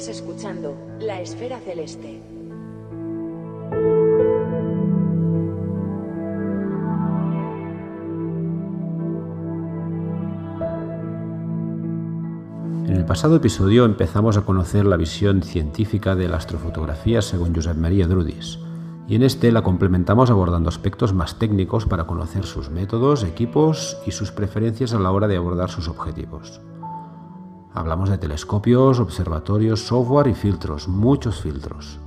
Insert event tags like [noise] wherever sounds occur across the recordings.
Estás escuchando La Esfera Celeste. En el pasado episodio empezamos a conocer la visión científica de la astrofotografía según Josep María Drudis, y en este la complementamos abordando aspectos más técnicos para conocer sus métodos, equipos y sus preferencias a la hora de abordar sus objetivos. Hablamos de telescopios, observatorios, software y filtros, muchos filtros.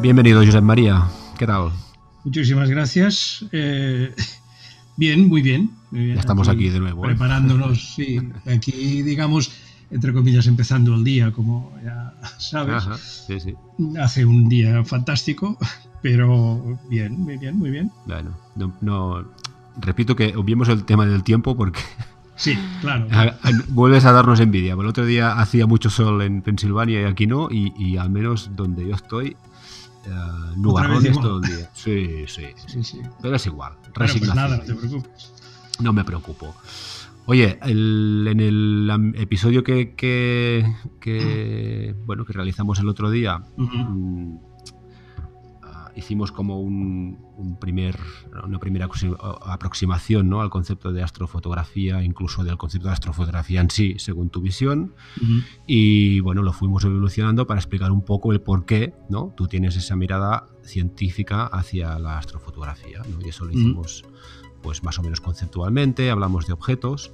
Bienvenido, Josep María. ¿Qué tal? Muchísimas gracias. Eh, [laughs] bien, muy bien, muy bien. Ya estamos aquí, de nuevo. ¿eh? Preparándonos, [laughs] sí. Aquí, digamos, entre comillas, empezando el día, como ya sabes. Ajá, sí, sí. Hace un día fantástico, [laughs] pero bien, muy bien, muy bien. Bueno, no, no- repito que obviemos el tema del tiempo porque Sí, claro. vuelves a darnos envidia. El otro día hacía mucho sol en Pensilvania y aquí no, y, y al menos donde yo estoy, eh, nubarrones todo el día. Sí, sí, sí. Sí. Pero es igual. Bueno, pues resignación. nada, no te preocupes. No me preocupo. Oye, el- en el episodio que, que- que, [clears throat] bueno que realizamos el otro día, Ujú. mm, ah, hicimos como un, un primer, una primera aproxi- aproximación ¿no? al concepto de astrofotografía, incluso del concepto de astrofotografía en sí, según tu visión. Ujú. Y bueno, lo fuimos evolucionando para explicar un poco el por qué ¿no? tú tienes esa mirada científica hacia la astrofotografía. ¿no? Y eso lo hicimos pues más o menos conceptualmente, hablamos de objetos.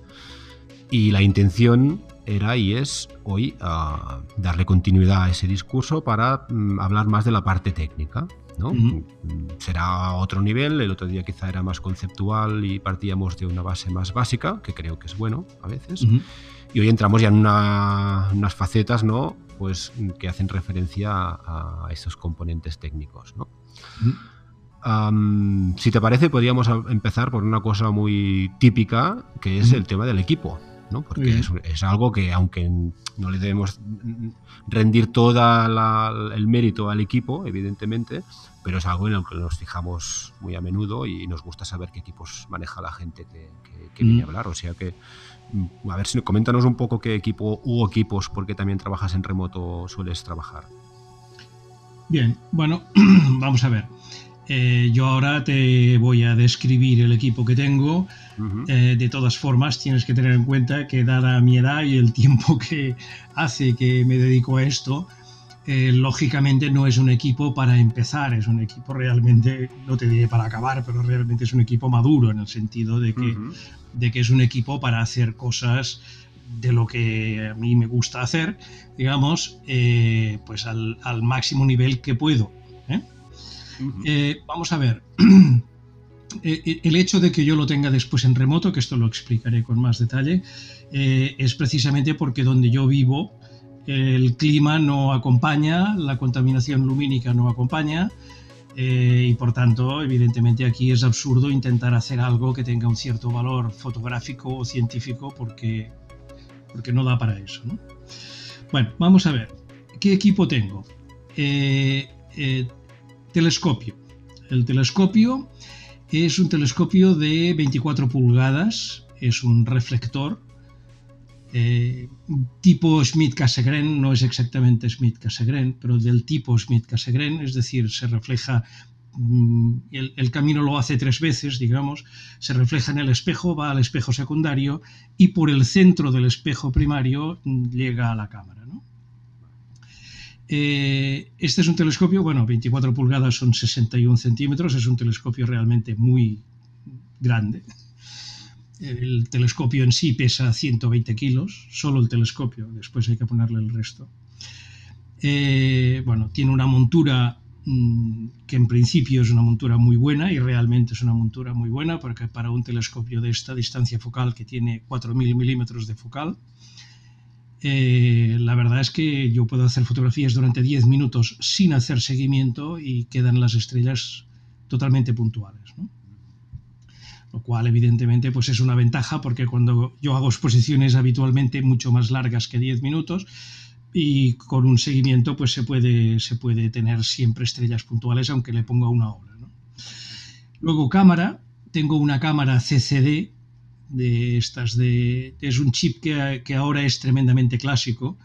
Y la intención era y es hoy ah, darle continuidad a ese discurso para mm, hablar más de la parte técnica. ¿No? Ujú. Mm, Será otro nivel, el otro día quizá era más conceptual y partíamos de una base más básica, que creo que es bueno a veces. Ujú. Y hoy entramos ya en una- unas facetas, ¿no? Pues que hacen referencia a, a esos componentes técnicos, ¿no? Ujú. Am, si te parece, podríamos empezar por una cosa muy típica, que es el tema del equipo, ¿no? Porque es, es algo que, aunque no le debemos rendir todo el mérito al equipo, evidentemente, pero es algo en el que nos fijamos muy a menudo y nos gusta saber qué equipos maneja la gente que, que- que viene a Ujú. hablar. O sea que, mm, a ver si coméntanos un poco qué equipo u equipos, porque también trabajas en remoto, sueles trabajar. Bien, bueno, [clears throat] vamos a ver. Eh, yo ahora te voy a describir el equipo que tengo. Eh, de todas formas, tienes que tener en cuenta que dada mi edad y el tiempo que hace que me dedico a esto, eh, lógicamente no es un equipo para empezar, es un equipo realmente, no te diré para acabar, pero realmente es un equipo maduro en el sentido de que, de que es un equipo para hacer cosas de lo que a mí me gusta hacer, digamos, eh, pues al, al máximo nivel que puedo. ¿eh? Vamos a ver. [clears throat] El hecho de que yo lo tenga después en remoto, que esto lo explicaré con más detalle, eh, es precisamente porque donde yo vivo el clima no acompaña, la contaminación lumínica no acompaña eh, y por tanto, evidentemente aquí es absurdo intentar hacer algo que tenga un cierto valor fotográfico o científico porque, porque no da para eso. ¿no? Bueno, vamos a ver. ¿Qué equipo tengo? Eh, eh, telescopio. El telescopio es un telescopio de 24 pulgadas, es un reflector eh, tipo Schmidt-Cassegrain, no es exactamente Schmidt-Cassegrain, pero del tipo Schmidt-Cassegrain, es decir, se refleja, mm, el, camino lo hace tres veces, digamos, se refleja en el espejo, va al espejo secundario y por el centro del espejo primario mm, llega a la cámara. Eh, este es un telescopio, bueno, 24 pulgadas son 61 centímetros, es un telescopio realmente muy grande. El telescopio en sí pesa 120 kilos, solo el telescopio, después hay que ponerle el resto. Eh, bueno, tiene una montura mmm, que en principio es una montura muy buena y realmente es una montura muy buena porque para un telescopio de esta distancia focal que tiene 4.000 milímetros de focal, eh, la verdad es que yo puedo hacer fotografías durante 10 minutos sin hacer seguimiento y quedan las estrellas totalmente puntuales. Lo cual evidentemente pues es una ventaja porque cuando yo hago exposiciones habitualmente mucho más largas que 10 minutos y con un seguimiento pues se puede, se puede tener siempre estrellas puntuales aunque le ponga una hora. Luego cámara, tengo una cámara CCD de estas de... es un chip que, que ahora es tremendamente clásico,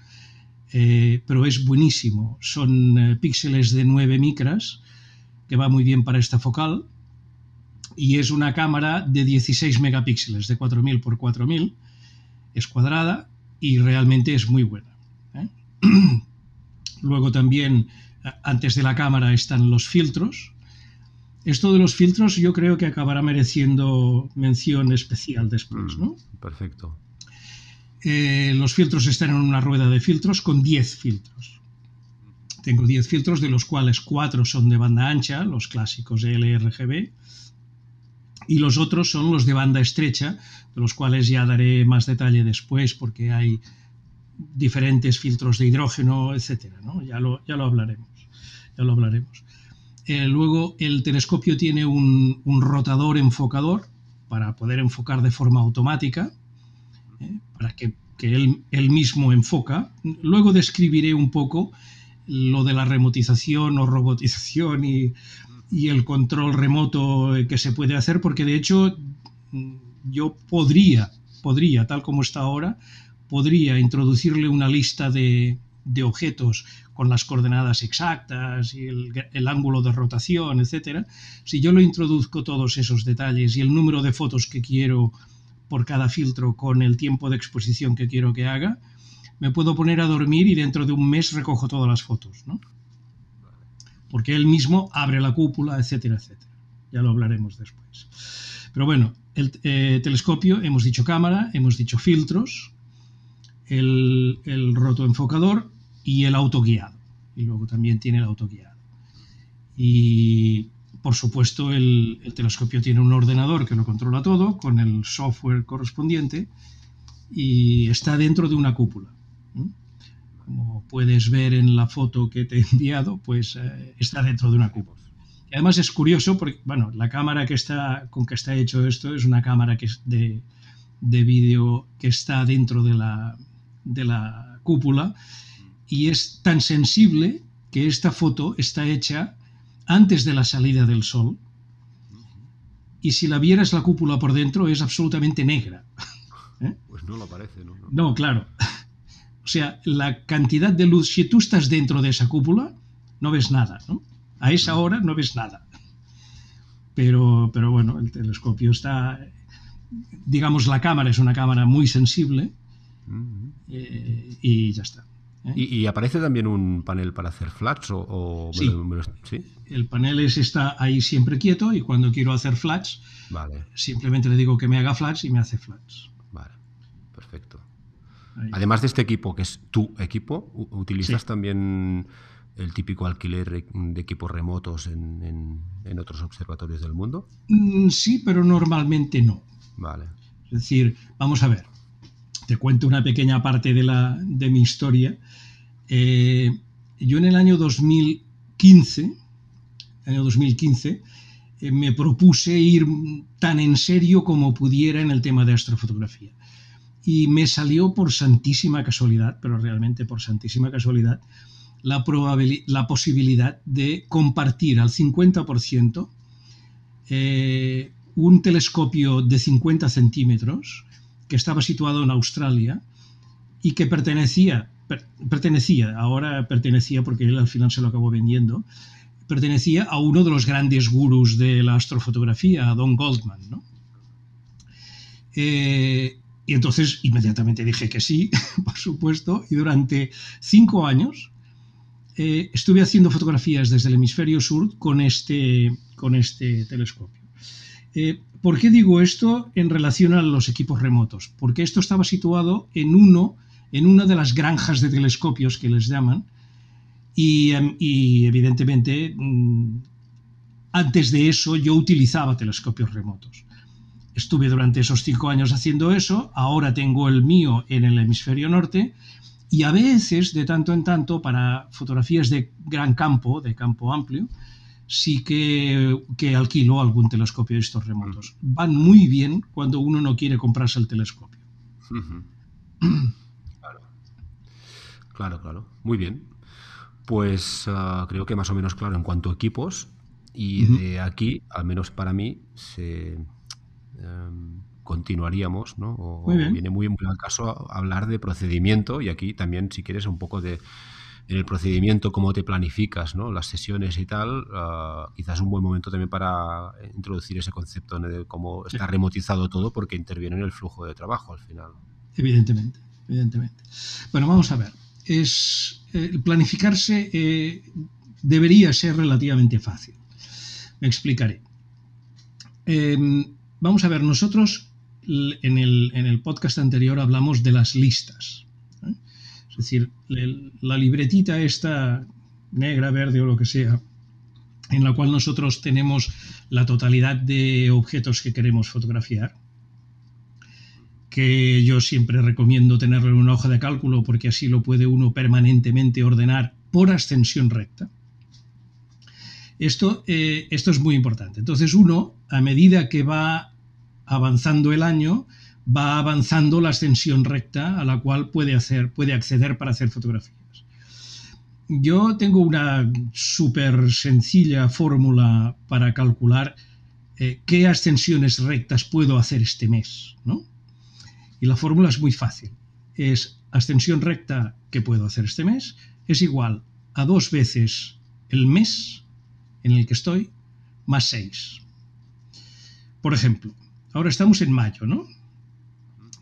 eh, pero es buenísimo. Son eh, píxeles de 9 micras, que va muy bien para esta focal, y es una cámara de 16 megapíxeles, de 4000 por 4000, es cuadrada y realmente es muy buena. ¿eh? [clears throat] Luego también, antes de la cámara están los filtros, esto de los filtros yo creo que acabará mereciendo mención especial después, mm, ¿no? Perfecto. Eh, los filtros están en una rueda de filtros con 10 filtros. Tengo 10 filtros, de los cuales 4 son de banda ancha, los clásicos LRGB, y los otros son los de banda estrecha, de los cuales ya daré más detalle después, porque hay diferentes filtros de hidrógeno, etcétera, ¿no? Ya lo, ya lo hablaremos. Ya lo hablaremos. Eh, luego el telescopio tiene un, rotador enfocador para poder enfocar de forma automática, eh, para que, él, mismo enfoca. Luego describiré un poco lo de la remotización o robotización y, el control remoto que se puede hacer, porque de hecho yo podría, podría, tal como está ahora, podría introducirle una lista de, de objetos con las coordenadas exactas y el, ángulo de rotación, etcétera, si yo lo introduzco todos esos detalles y el número de fotos que quiero por cada filtro con el tiempo de exposición que quiero que haga, me puedo poner a dormir y dentro de un mes recojo todas las fotos, ¿no? Porque él mismo abre la cúpula, etcétera, etcétera. Ya lo hablaremos después. Pero bueno, el eh, telescopio, hemos dicho cámara, hemos dicho filtros, el, el rotoenfocador y el autoguiado. Y luego también tiene el autoguiado. Y por supuesto el, telescopio tiene un ordenador que lo controla todo con el software correspondiente y está dentro de una cúpula. Puedes ver en la foto que te he enviado, pues eh, está dentro de una cúpula. Y además es curioso porque, bueno, la cámara que está, con que está hecho esto es una cámara que es de, de vídeo que está dentro de la, de la cúpula y es tan sensible que esta foto está hecha antes de la salida del sol y si la vieras la cúpula por dentro es absolutamente negra. ¿Eh? [laughs] Pues no lo parece, ¿no? No, claro. O sea, la cantidad de luz, si tú estás dentro de esa cúpula, no ves nada, ¿no? A esa hora no ves nada. Pero, pero bueno, el telescopio está, digamos, la cámara es una cámara muy sensible eh, y ya está. ¿eh? ¿Y, aparece también un panel para hacer flats? O, sí. El panel es, está ahí siempre quieto y cuando quiero hacer flats, vale. simplemente le digo que me haga flats y me hace flats. Vale, perfecto. Además de este equipo, que es tu equipo, ¿utilizas también el típico alquiler de equipos remotos en, otros observatorios del mundo? Mm, sí, pero normalmente no. Vale. Es decir, vamos a ver, te cuento una pequeña parte de, la, de mi historia. Eh, yo en el año 2015, año 2015 eh, me propuse ir tan en serio como pudiera en el tema de astrofotografía. Y me salió por santísima casualidad, pero realmente por santísima casualidad, la, la posibilidad de compartir al 50% eh, un telescopio de 50 centímetros que estaba situado en Australia y que pertenecía, pertenecía, ahora pertenecía porque él al final se lo acabó vendiendo, pertenecía a uno de los grandes gurús de la astrofotografía, a Don Goldman. ¿no? Eh, y entonces inmediatamente dije que sí, [laughs] por supuesto, y durante cinco años eh, estuve haciendo fotografías desde el hemisferio sur con este, con este telescopio. Eh, ¿Por qué digo esto en relación a los equipos remotos? Porque esto estaba situado en uno, en una de las granjas de telescopios que les llaman, y, em, evidentemente mm, antes de eso yo utilizaba telescopios remotos. Estuve durante esos cinco años haciendo eso, ahora tengo el mío en el hemisferio norte y a veces, de tanto en tanto, para fotografías de gran campo, de campo amplio, sí que, que, alquilo algún telescopio de estos remotos. Van muy bien cuando uno no quiere comprarse el telescopio. Claro. Claro, claro. Muy bien. Pues uh, creo que más o menos claro en cuanto a equipos. Y de aquí, al menos para mí, se, um, continuaríamos, ¿no? O, viene muy, muy al caso hablar de procedimiento y aquí también, si quieres, un poco de en el procedimiento, cómo te planificas ¿no? las sesiones y tal, uh, quizás un buen momento también para introducir ese concepto de cómo está remotizado todo porque interviene en el flujo de trabajo al final. Evidentemente, evidentemente. Bueno, vamos a ver. Es, eh, planificarse eh, debería ser relativamente fácil. Me explicaré. Eh, vamos a ver, nosotros en el, en el podcast anterior hablamos de las listas. Es decir, la libretita esta negra, verde o lo que sea, en la cual nosotros tenemos la totalidad de objetos que queremos fotografiar, que yo siempre recomiendo tenerlo en una hoja de cálculo porque así lo puede uno permanentemente ordenar por ascensión recta. Esto, eh, esto es muy importante. Entonces uno, a medida que va avanzando el año, va avanzando la ascensión recta a la cual puede, hacer, puede acceder para hacer fotografías. Yo tengo una súper sencilla fórmula para calcular eh, qué ascensiones rectas puedo hacer este mes, ¿no? Y la fórmula es muy fácil. Es ascensión recta que puedo hacer este mes es igual a dos veces el mes en el que estoy más seis. Por ejemplo, ahora estamos en mayo, ¿no?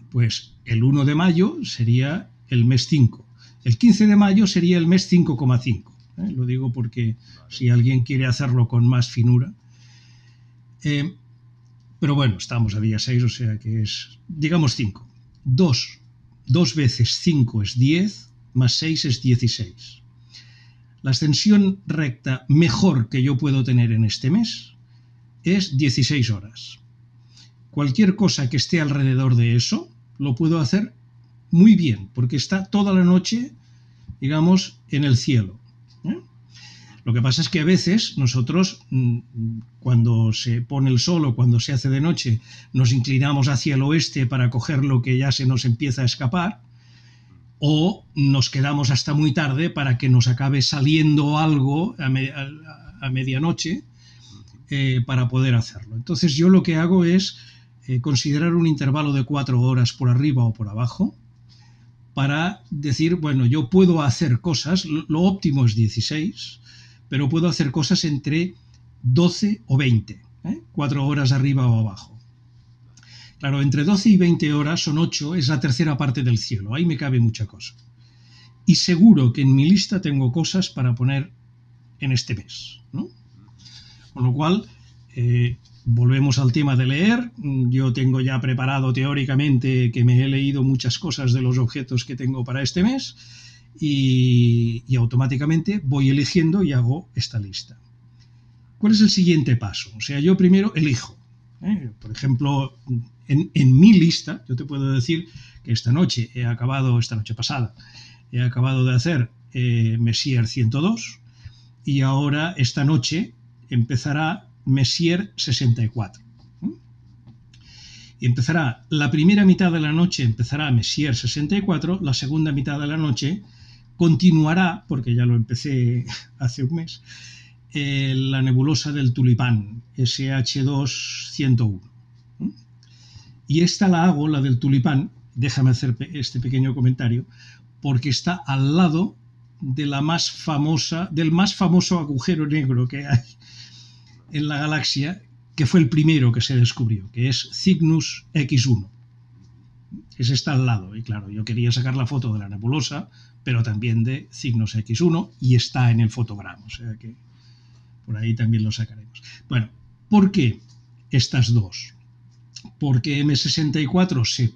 Pues el 1 de mayo sería el mes 5. El 15 de mayo sería el mes 5,5. ¿eh? Lo digo porque si alguien quiere hacerlo con más finura. Eh, pero bueno, estamos a día 6, o sea que es, digamos 5. 2, 2 veces 5 es 10, más 6 es 16. La extensión recta mejor que yo puedo tener en este mes es 16 horas. Cualquier cosa que esté alrededor de eso, lo puedo hacer muy bien, porque está toda la noche, digamos, en el cielo. ¿eh? Lo que pasa es que a veces nosotros, mm, cuando se pone el sol o cuando se hace de noche, nos inclinamos hacia el oeste para coger lo que ya se nos empieza a escapar, o nos quedamos hasta muy tarde para que nos acabe saliendo algo a, medianoche eh, para poder hacerlo. Entonces yo lo que hago es eh, considerar un intervalo de cuatro horas por arriba o por abajo para decir, bueno, yo puedo hacer cosas, lo óptimo es 16, pero puedo hacer cosas entre 12 o 20, ¿eh? cuatro horas arriba o abajo. Claro, entre 12 y 20 horas son 8, es la tercera parte del cielo, ahí me cabe mucha cosa. Y seguro que en mi lista tengo cosas para poner en este mes, ¿no? Con lo cual, eh, volvemos al tema de leer. Yo tengo ya preparado teóricamente que me he leído muchas cosas de los objetos que tengo para este mes y, automáticamente voy eligiendo y hago esta lista. ¿Cuál es el siguiente paso? O sea, yo primero elijo. ¿eh? Por ejemplo, en, mi lista, yo te puedo decir que esta noche he acabado, esta noche pasada, he acabado de hacer eh, Messier 102 y ahora esta noche empezará Messier 64. Y empezará la primera mitad de la noche, empezará Messier 64, la segunda mitad de la noche continuará, porque ya lo empecé [laughs] hace un mes, eh, la nebulosa del tulipán, SH2 101. Y esta la hago, la del tulipán, déjame hacer este pequeño comentario, porque está al lado de la más famosa, del más famoso agujero negro que hay en la galaxia que fue el primero que se descubrió, que es Cygnus X1. Ese está al lado, y claro, yo quería sacar la foto de la nebulosa, pero también de Cygnus X1, y está en el fotograma, o sea que por ahí también lo sacaremos. Bueno, ¿por qué estas dos? Porque M64 se,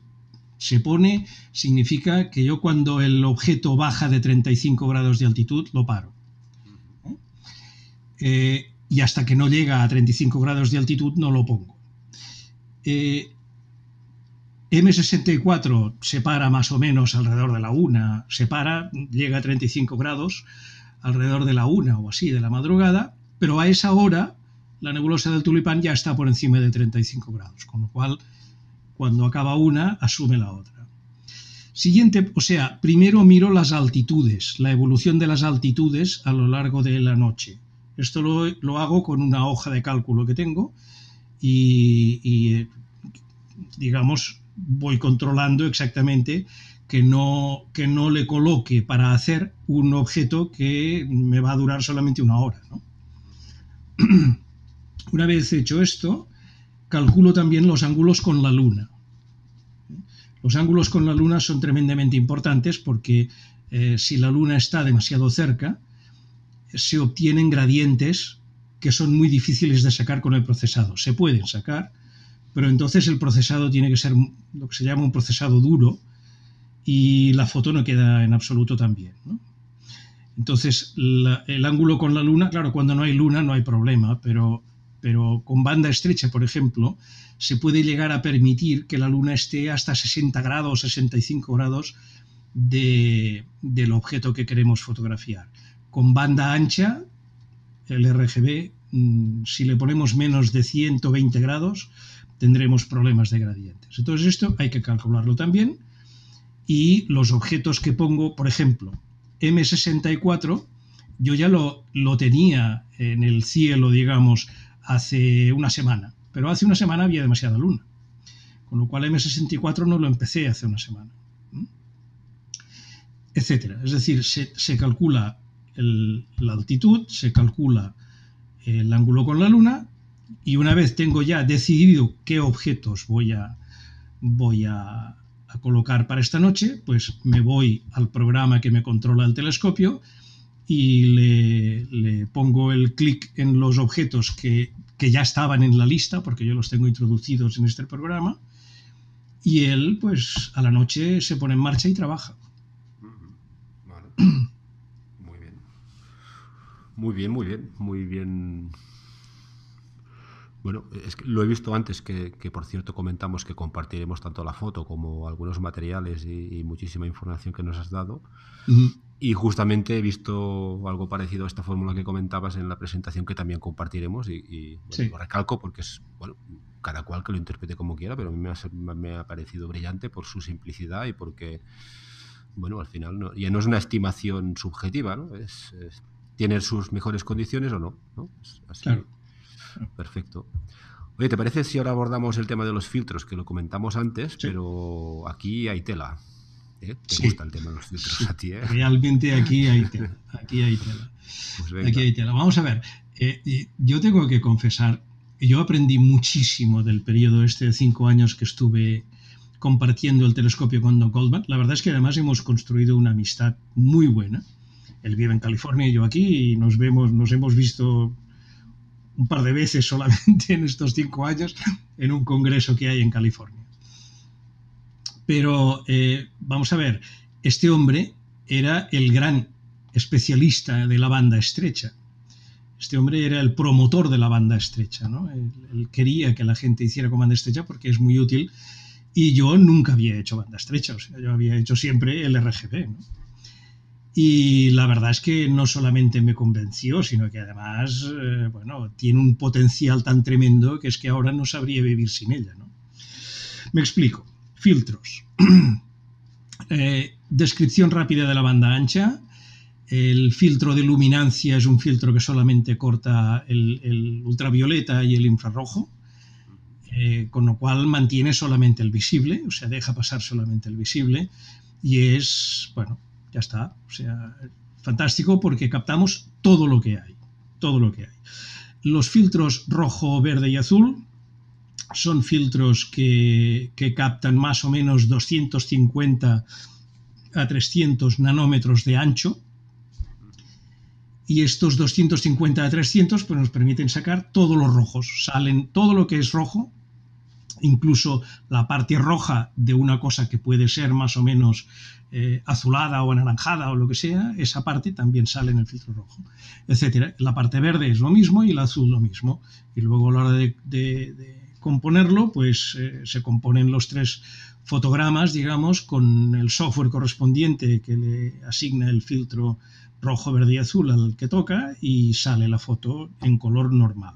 se pone, significa que yo cuando el objeto baja de 35 grados de altitud, lo paro. ¿Eh? Y hasta que no llega a 35 grados de altitud no lo pongo. Eh, M64 se para más o menos alrededor de la una, se para, llega a 35 grados alrededor de la una o así de la madrugada pero a esa hora la nebulosa del tulipán ya está por encima de 35 grados, con lo cual cuando acaba una, asume la otra. Siguiente, o sea, primero miro las altitudes, la evolución de las altitudes a lo largo de la noche. Esto lo, hago con una hoja de cálculo que tengo y, digamos, voy controlando exactamente que no, que no le coloque para hacer un objeto que me va a durar solamente una hora. [clears throat] Una vez hecho esto, calculo también los ángulos con la luna. Los ángulos con la luna son tremendamente importantes porque eh, si la luna está demasiado cerca, se obtienen gradientes que son muy difíciles de sacar con el procesado. Se pueden sacar, pero entonces el procesado tiene que ser lo que se llama un procesado duro y la foto no queda en absoluto tan bien. Entonces, el ángulo con la luna, claro, cuando no hay luna no hay problema, pero, pero con banda estrecha, por ejemplo, se puede llegar a permitir que la Luna esté hasta 60 grados, 65 grados de, del objeto que queremos fotografiar. Con banda ancha, el RGB, mm, si le ponemos menos de 120 grados, tendremos problemas de gradientes. Entonces esto hay que calcularlo también. Y los objetos que pongo, por ejemplo, M64, yo ya lo, lo tenía en el cielo, digamos, hace una semana pero hace una semana había demasiada luna. Con lo cual M64 no lo empecé hace una semana. Etcétera. Es decir, se, calcula la altitud, se calcula el ángulo con la luna y una vez tengo ya decidido qué objetos voy a, voy a, colocar para esta noche, pues me voy al programa que me controla el telescopio y le, le pongo el clic en los objetos que que ya estaban en la lista, porque yo los tengo introducidos en este programa, y él, pues, a la noche se pone en marcha y trabaja. [clears throat] Muy bien, muy bien, muy bien. Bueno, es que lo he visto antes, que, por cierto comentamos que compartiremos tanto la foto como algunos materiales y, muchísima información que nos has dado. Y justamente he visto algo parecido a esta fórmula que comentabas en la presentación que también compartiremos y, lo recalco porque es, bueno, cada cual que lo interprete como quiera, pero a mí me ha, parecido brillante por su simplicidad y porque, bueno, al final no, ya no es una estimación subjetiva, ¿no? Es, tiene sus mejores condiciones o no, ¿no? así. Perfecto. Oye, ¿te parece si ahora abordamos el tema de los filtros, que lo comentamos antes, pero aquí hay tela? ¿Eh? ¿Te gusta el tema de los filtros a ti? ¿eh? Realmente aquí hay tela. [laughs] Aquí hay tela. Pues aquí hay tela. Vamos a ver. Eh, yo tengo que confesar, yo aprendí muchísimo del periodo este de cinco años que estuve compartiendo el telescopio con Don Goldman. La verdad es que además hemos construido una amistad muy buena. Él vive en California y yo aquí y nos vemos, nos hemos visto un par de veces solamente [laughs] en estos cinco años en un congreso que hay en California. Pero eh, vamos a ver, este hombre era el gran especialista de la banda estrecha. Este hombre era el promotor de la banda estrecha, ¿no? Él, quería que la gente hiciera con banda estrecha porque es muy útil y yo nunca había hecho banda estrecha, o sea, yo había hecho siempre el RGB, Y la verdad es que no solamente me convenció, sino que además, eh, bueno, tiene un potencial tan tremendo que es que ahora no sabría vivir sin ella, ¿no? Me explico. Filtros. [clears throat] Eh, descripción rápida de la banda ancha. El filtro de luminancia es un filtro que solamente corta el, ultravioleta y el infrarrojo, eh, con lo cual mantiene solamente el visible, o sea, deja pasar solamente el visible y es, bueno, ya está, o sea, fantástico porque captamos todo lo que hay, todo lo que hay. Los filtros rojo, verde y azul son filtros que, captan más o menos 250 a 300 nanómetros de ancho. Y estos 250 a 300 pues, nos permiten sacar todos los rojos. Salen todo lo que es rojo, incluso la parte roja de una cosa que puede ser más o menos eh, azulada o anaranjada o lo que sea, esa parte también sale en el filtro rojo, etcétera. La parte verde es lo mismo y el azul lo mismo. Y luego a la hora de componerlo, pues eh, se componen los tres fotogramas, digamos, con el software correspondiente que le asigna el filtro rojo, verde y azul al que toca y sale la foto en color normal.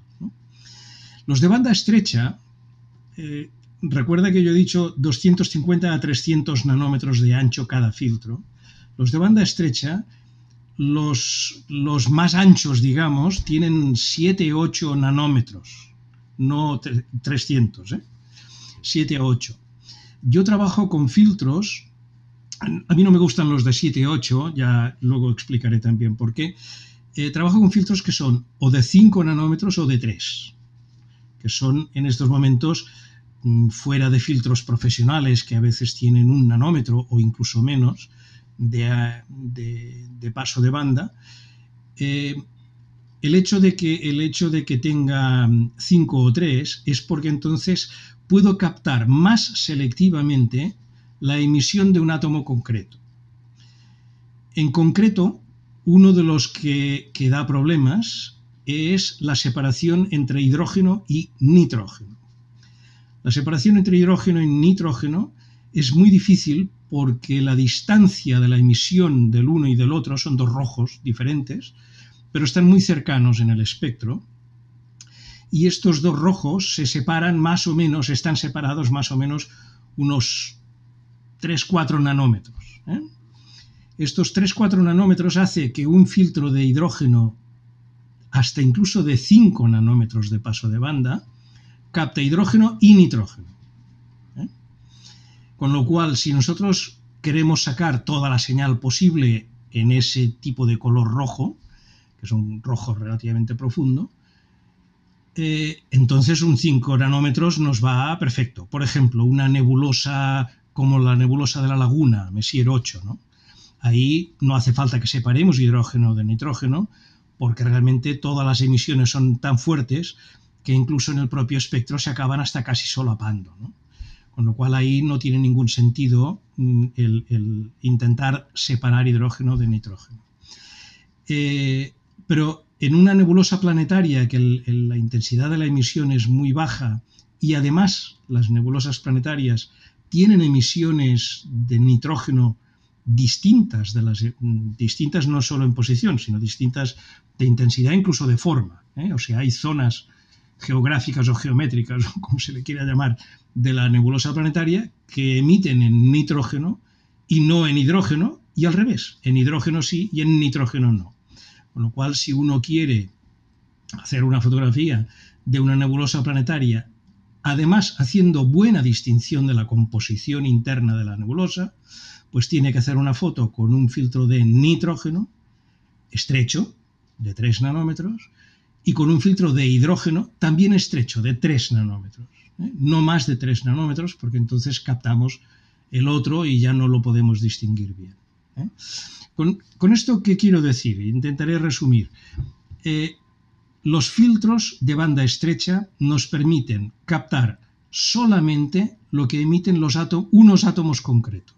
Los de banda estrecha, eh, recuerda que yo he dicho 250 a 300 nanómetros de ancho cada filtro. Los de banda estrecha, los, más anchos, digamos, tienen 7 8 nanómetros, no 300, ¿eh? 7 a 8. Yo trabajo con filtros, a mí no me gustan los de 7 8, ya luego explicaré también por qué. Eh, trabajo con filtros que son o de 5 nanómetros o de 3, que son en estos momentos mm, fuera de filtros profesionales que a veces tienen un nanómetro o incluso menos de, paso de banda. Eh, el hecho, de que, el hecho de que tenga 5 o 3 es porque entonces puedo captar más selectivamente la emisión de un átomo concreto. En concreto, uno de los que, da problemas es la separación entre hidrógeno y nitrógeno. La separación entre hidrógeno y nitrógeno es muy difícil porque la distancia de la emisión del uno y del otro son dos rojos diferentes, pero están muy cercanos en el espectro y estos dos rojos se separan más o menos, están separados más o menos unos 3-4 nanómetros. ¿eh? Estos 3-4 nanómetros hace que un filtro de hidrógeno hasta incluso de 5 nanómetros de paso de banda capta hidrógeno y nitrógeno. ¿eh? Con lo cual, si nosotros queremos sacar toda la señal posible en ese tipo de color rojo, que es un rojo relativamente profundo, eh, entonces un 5 nanómetros nos va perfecto. Por ejemplo, una nebulosa como la nebulosa de la laguna, Messier 8, ¿no? Ahí no hace falta que separemos hidrógeno de nitrógeno, porque realmente todas las emisiones son tan fuertes que incluso en el propio espectro se acaban hasta casi solapando. ¿no? Con lo cual ahí no tiene ningún sentido mm, el, intentar separar hidrógeno de nitrógeno. Eh, pero en una nebulosa planetaria que la intensidad de la emisión es muy baja y además las nebulosas planetarias tienen emisiones de nitrógeno distintas, de las, distintas no solo en posición, sino distintas de intensidad, incluso de forma. ¿eh? O sea, hay zonas geográficas o geométricas, [laughs] o como se le quiera llamar, de la nebulosa planetaria que emiten en nitrógeno y no en hidrógeno, y al revés, en hidrógeno sí y en nitrógeno no. Con lo cual, si uno quiere hacer una fotografía de una nebulosa planetaria, además haciendo buena distinción de la composición interna de la nebulosa, pues tiene que hacer una foto con un filtro de nitrógeno estrecho, de 3 nanómetros, y con un filtro de hidrógeno también estrecho, de 3 nanómetros. ¿eh? No más de 3 nanómetros, porque entonces captamos el otro y ya no lo podemos distinguir bien. ¿eh? Con, esto, ¿qué quiero decir? Intentaré resumir. Eh, los filtros de banda estrecha nos permiten captar solamente lo que emiten los unos átomos concretos.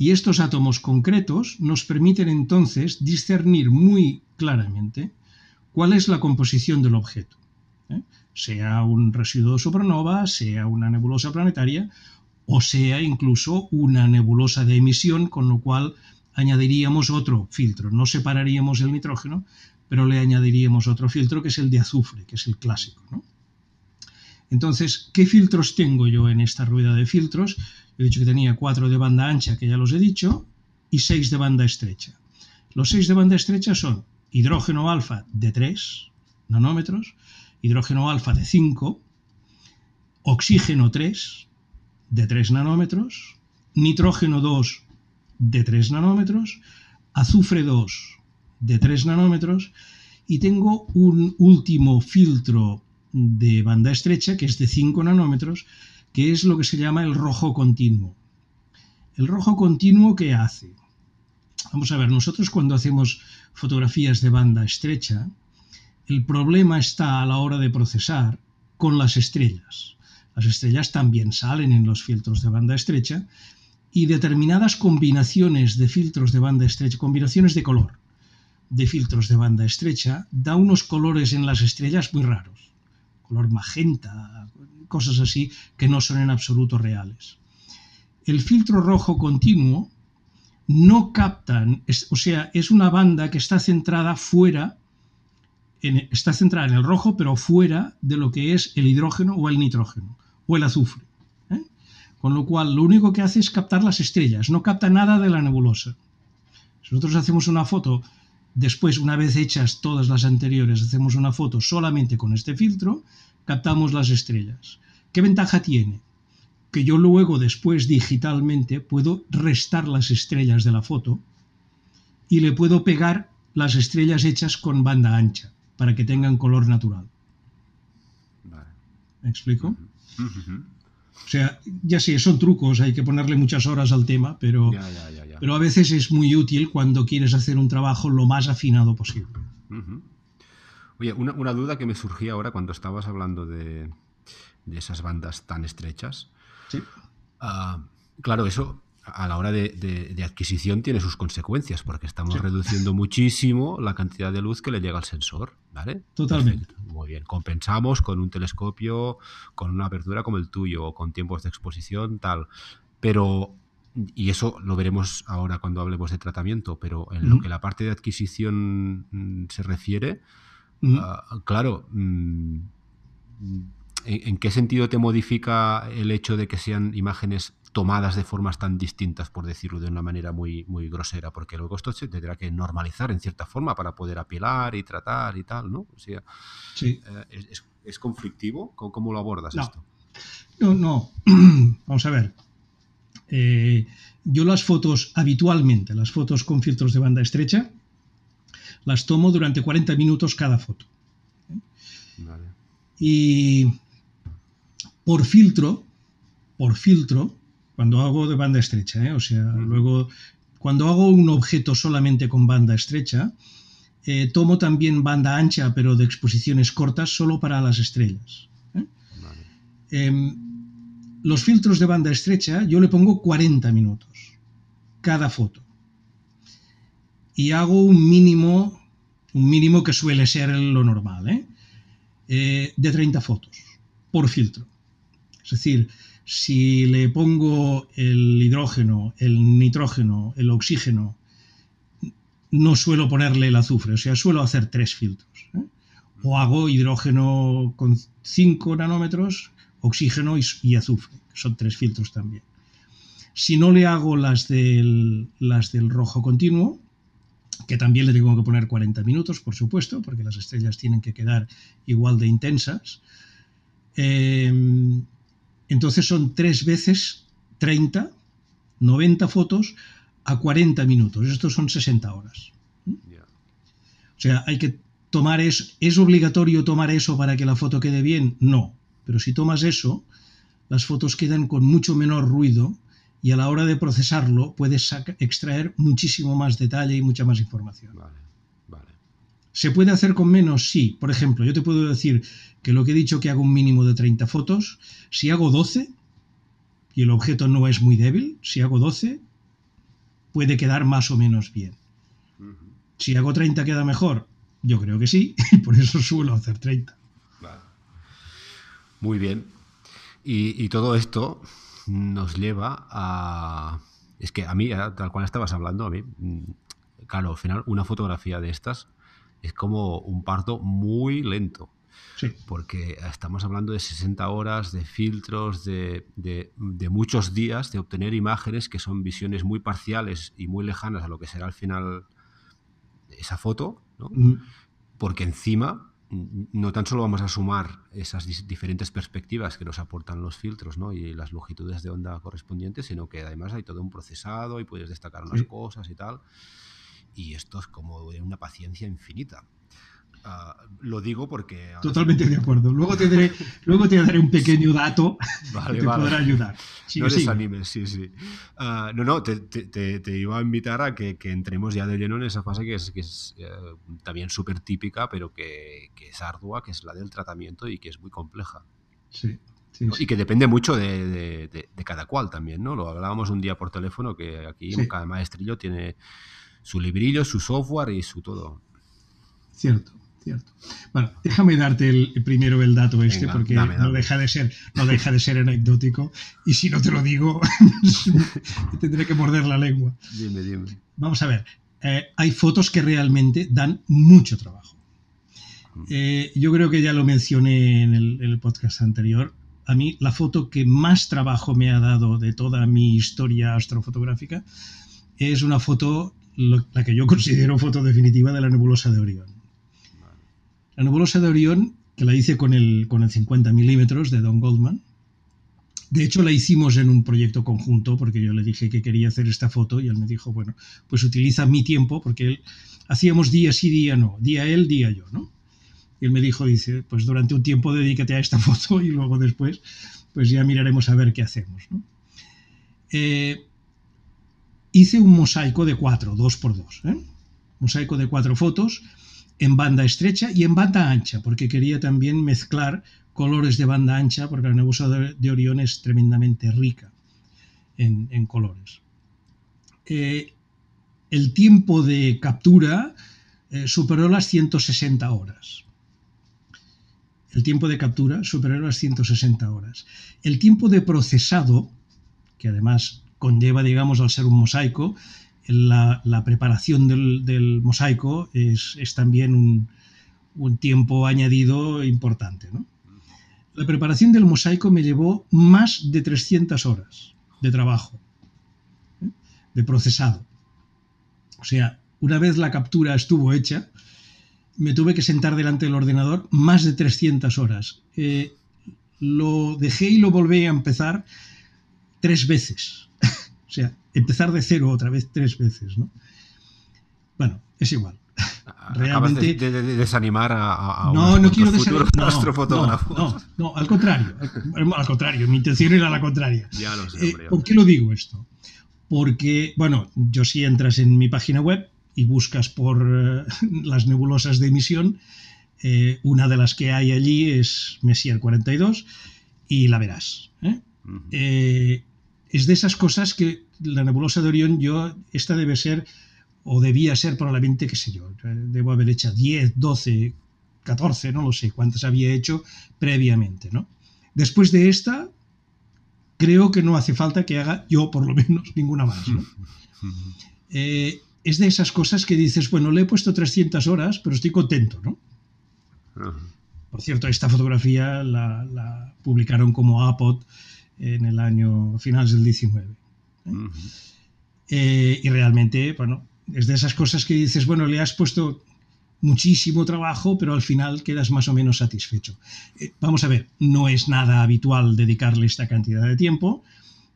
Y estos átomos concretos nos permiten entonces discernir muy claramente cuál es la composición del objeto. ¿eh? Sea un residuo supernova, sea una nebulosa planetaria o sea incluso una nebulosa de emisión, con lo cual añadiríamos otro filtro. No separaríamos el nitrógeno, pero le añadiríamos otro filtro que es el de azufre, que es el clásico. Entonces, ¿qué filtros tengo yo en esta rueda de filtros? He dicho que tenía cuatro de banda ancha, que ya los he dicho, y seis de banda estrecha. Los seis de banda estrecha son hidrógeno alfa de 3 nanómetros, hidrógeno alfa de 5, oxígeno 3 de 3 nanómetros, nitrógeno 2 de 3 nanómetros, azufre 2 de 3 nanómetros y tengo un último filtro de banda estrecha que es de 5 nanómetros, que es lo que se llama el rojo continuo. ¿El rojo continuo qué hace? Vamos a ver, nosotros cuando hacemos fotografías de banda estrecha, el problema está a la hora de procesar con las estrellas. Las estrellas también salen en los filtros de banda estrecha y determinadas combinaciones de filtros de banda estrecha, combinaciones de color de filtros de banda estrecha, da unos colores en las estrellas muy raros, color magenta, cosas así que no son en absoluto reales. El filtro rojo continuo no captan, o sea, es una banda que está centrada fuera, está centrada en el rojo, pero fuera de lo que es el hidrógeno o el nitrógeno o el azufre. ¿eh? Con lo cual, lo único que hace es captar las estrellas, no capta nada de la nebulosa. Nosotros hacemos una foto, después, una vez hechas todas las anteriores, hacemos una foto solamente con este filtro, captamos las estrellas. ¿Qué ventaja tiene? que yo luego después digitalmente puedo restar las estrellas de la foto y le puedo pegar las estrellas hechas con banda ancha para que tengan color natural. ¿Me explico? O sea, ya sé, son trucos, hay que ponerle muchas horas al tema, pero, pero a veces es muy útil cuando quieres hacer un trabajo lo más afinado posible. Oye, una, una, duda que me surgía ahora cuando estabas hablando de, de esas bandas tan estrechas. Ah, claro, eso a la hora de, adquisición tiene sus consecuencias, porque estamos reduciendo muchísimo la cantidad de luz que le llega al sensor. ¿vale? Totalmente. Bien. Compensamos con un telescopio, con una apertura como el tuyo, o con tiempos de exposición, tal. Pero, y eso lo veremos ahora cuando hablemos de tratamiento, pero en lo que la parte de adquisición mm, se refiere, ah, claro. Mm, ¿en, qué sentido te modifica el hecho de que sean imágenes tomadas de formas tan distintas, por decirlo de una manera muy, muy grosera? Porque luego esto se tendrá que normalizar en cierta forma para poder apilar y tratar y tal, ¿no? O sea, sí. Eh, es, conflictivo? ¿Cómo, lo abordas esto? No, no. [clears throat] Vamos a ver. Eh, yo las fotos habitualmente, las fotos con filtros de banda estrecha, las tomo durante 40 minutos cada foto. Vale. Y por filtro, por filtro, cuando hago de banda estrecha, ¿eh? o sea, luego cuando hago un objeto solamente con banda estrecha, eh, tomo también banda ancha, pero de exposiciones cortas, solo para las estrellas. ¿eh? Em, los filtros de banda estrecha yo le pongo 40 minutos cada foto. Y hago un mínimo, un mínimo que suele ser lo normal, de 30 fotos por filtro. Es decir, si le pongo el hidrógeno, el nitrógeno, el oxígeno, no suelo ponerle el azufre, o sea, suelo hacer tres filtros. ¿eh? O hago hidrógeno con 5 nanómetros, oxígeno y, azufre, que son tres filtros también. Si no le hago las del, las del rojo continuo, que también le tengo que poner 40 minutos, por supuesto, porque las estrellas tienen que quedar igual de intensas, eh, entonces son tres veces 30, 90 fotos a 40 minutos. Estos son 60 horas. O sea, hay que tomar eso. ¿Es obligatorio tomar eso para que la foto quede bien? No. Pero si tomas eso, las fotos quedan con mucho menor ruido y a la hora de procesarlo puedes extraer muchísimo más detalle y mucha más información. Vale. ¿Se puede hacer con menos? Sí. Por ejemplo, yo te puedo decir que lo que he dicho que hago un mínimo de 30 fotos, si hago 12 y el objeto no es muy débil, si hago 12 puede quedar más o menos bien. Si hago 30 queda mejor, yo creo que sí, [laughs] y por eso suelo hacer 30. Muy bien. Y, todo esto nos lleva a... Es que a mí, tal cual estabas hablando, a mí, mm, claro, al final una fotografía de estas es como un parto muy lento. Porque estamos hablando de 60 horas, de filtros, de, muchos días, de obtener imágenes que son visiones muy parciales y muy lejanas a lo que será al final esa foto, mm. porque encima no tan solo vamos a sumar esas diferentes perspectivas que nos aportan los filtros y las longitudes de onda correspondientes, sino que además hay todo un procesado y puedes destacar unas cosas y tal. Y esto es como de una paciencia infinita. Ah, lo digo porque... Totalmente de acuerdo. Luego te, daré, [laughs] luego te daré un pequeño dato que te podrá ayudar. no desanimes, sí, sí. Ah, no, no, te, te, iba a invitar a que, que, entremos ya de lleno en esa fase que es, que es eh, también súper típica, pero que, que, es ardua, que es la del tratamiento y que es muy compleja. Sí. Y que depende mucho de, de, cada cual también, ¿no? Lo hablábamos un día por teléfono, que aquí cada maestrillo tiene su librillo, su software y su todo. Cierto cierto. Bueno, déjame darte el, primero el dato este, porque No, deja de ser, no deja de ser anecdótico. Y si no te lo digo, [laughs] tendré que morder la lengua. Dime, dime. Vamos a ver. Eh, hay fotos que realmente dan mucho trabajo. Mm. Eh, yo creo que ya lo mencioné en el, podcast anterior. A mí la foto que más trabajo me ha dado de toda mi historia astrofotográfica es una foto, la que yo considero foto definitiva de la nebulosa de Orión. La nebulosa de Orión, que la hice con el, con el 50 milímetros de Don Goldman, de hecho, la hicimos en un proyecto conjunto porque yo le dije que quería hacer esta foto y él me dijo, bueno, pues utiliza mi tiempo porque él, hacíamos día sí, día no, día él, día yo, ¿no? Y él me dijo, dice, pues durante un tiempo dedícate a esta [laughs] foto y luego después, pues ya miraremos a ver qué hacemos, ¿no? Eh, hice un mosaico de cuatro, dos por dos, ¿eh? mosaico de cuatro fotos en banda estrecha y en banda ancha, porque quería también mezclar colores de banda ancha, porque la nebulosa de, Orión es tremendamente rica en, colores. Eh, el tiempo de captura eh, superó las 160 horas. El tiempo de captura superó las 160 horas. El tiempo de procesado, que además conlleva, digamos, al ser un mosaico, la, preparación del, mosaico es, también un, tiempo añadido importante. La preparación del mosaico me llevó más de 300 horas de trabajo, ¿eh? de procesado. O sea, una vez la captura estuvo hecha, me tuve que sentar delante del ordenador más de 300 horas. Eh, lo dejé y lo volví a empezar tres veces. O sea, empezar de cero otra vez tres veces, ¿no? Bueno, es igual. Realmente, de, desanimar a, no, no quiero desanimar. [laughs] No, no, no, al contrario. Al, contrario, mi intención era la contraria. Ya lo sé, eh, ¿Por qué lo digo esto? Porque, bueno, yo si entras en mi página web y buscas por eh, [laughs] las nebulosas de emisión, eh, una de las que hay allí es Messier 42 y la verás. Es de esas cosas que la nebulosa de Orión, yo, esta debe ser o debía ser probablemente, qué sé yo, debo haber hecho 10, 12, 14, no lo sé cuántas había hecho previamente, ¿no? Después de esta, creo que no hace falta que haga yo, por lo menos, [laughs] ninguna más, ¿no? [laughs] Eh, es de esas cosas que dices, bueno, le he puesto 300 horas, pero estoy contento, ¿no? Por cierto, esta fotografía la, publicaron como APOD en el año finales del 19. ¿eh? Eh, y realmente, bueno, es de esas cosas que dices, bueno, le has puesto muchísimo trabajo, pero al final quedas más o menos satisfecho. Eh, vamos a ver, no es nada habitual dedicarle esta cantidad de tiempo